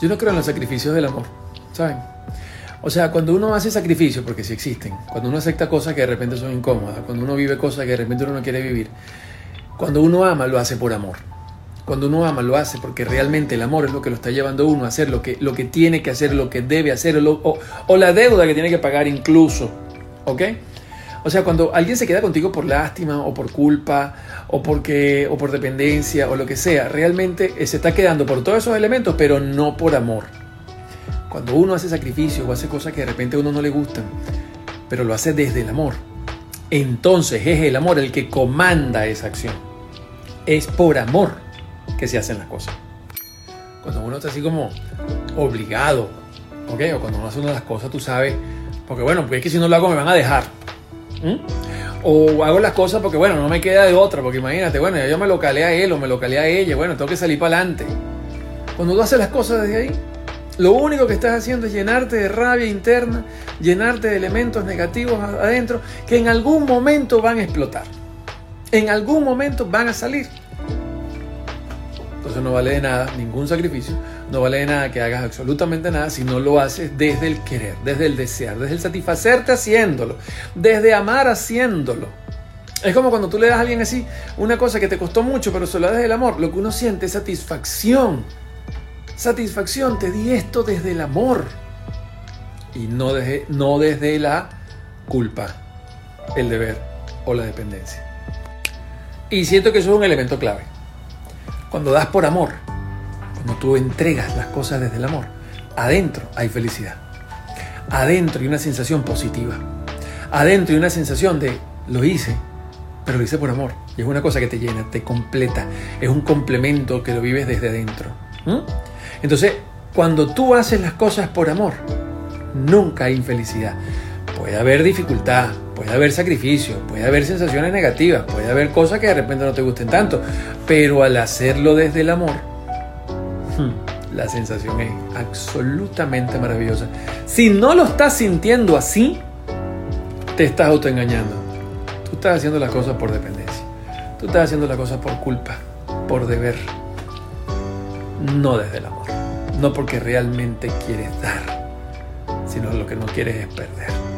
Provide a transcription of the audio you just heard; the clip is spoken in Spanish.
Yo no creo en los sacrificios del amor, ¿saben? O sea, cuando uno hace sacrificios, porque sí existen, cuando uno acepta cosas que de repente son incómodas, cuando uno vive cosas que de repente uno no quiere vivir, cuando uno ama, lo hace por amor. Cuando uno ama, lo hace porque realmente el amor es lo que lo está llevando uno a hacer lo que, lo que tiene que hacer, lo que debe hacer, o, o la deuda que tiene que pagar incluso. ¿Ok? O sea, cuando alguien se queda contigo por lástima o por culpa o porque o por dependencia o lo que sea, realmente eh, se está quedando por todos esos elementos, pero no por amor. Cuando uno hace sacrificio o hace cosas que de repente a uno no le gustan, pero lo hace desde el amor, entonces es el amor el que comanda esa acción. Es por amor que se hacen las cosas. Cuando uno está así como obligado, ¿ok? O cuando uno hace una de las cosas, tú sabes, porque bueno, porque es que si no lo hago me van a dejar. O hago las cosas porque bueno, no me queda de otra, porque imagínate, bueno, yo me lo calé a él o me lo calé a ella, bueno, tengo que salir para adelante. Cuando tú haces las cosas desde ahí, lo único que estás haciendo es llenarte de rabia interna, llenarte de elementos negativos adentro que en algún momento van a explotar. En algún momento van a salir. Entonces no vale de nada ningún sacrificio, no vale de nada que hagas absolutamente nada si no lo haces desde el querer, desde el desear, desde el satisfacerte haciéndolo, desde amar haciéndolo. Es como cuando tú le das a alguien así una cosa que te costó mucho, pero se lo das del amor. Lo que uno siente es satisfacción satisfacción, te di esto desde el amor y no desde, no desde la culpa, el deber o la dependencia. Y siento que eso es un elemento clave. Cuando das por amor, cuando tú entregas las cosas desde el amor, adentro hay felicidad. Adentro hay una sensación positiva. Adentro hay una sensación de lo hice, pero lo hice por amor. Y es una cosa que te llena, te completa. Es un complemento que lo vives desde adentro. Entonces, cuando tú haces las cosas por amor, nunca hay infelicidad. Puede haber dificultad, puede haber sacrificio, puede haber sensaciones negativas, puede haber cosas que de repente no te gusten tanto, pero al hacerlo desde el amor, hmm, la sensación es absolutamente maravillosa. Si no lo estás sintiendo así, te estás autoengañando. Tú estás haciendo las cosas por dependencia. Tú estás haciendo las cosas por culpa, por deber no desde el amor, no porque realmente quieres dar, sino lo que no quieres es perder.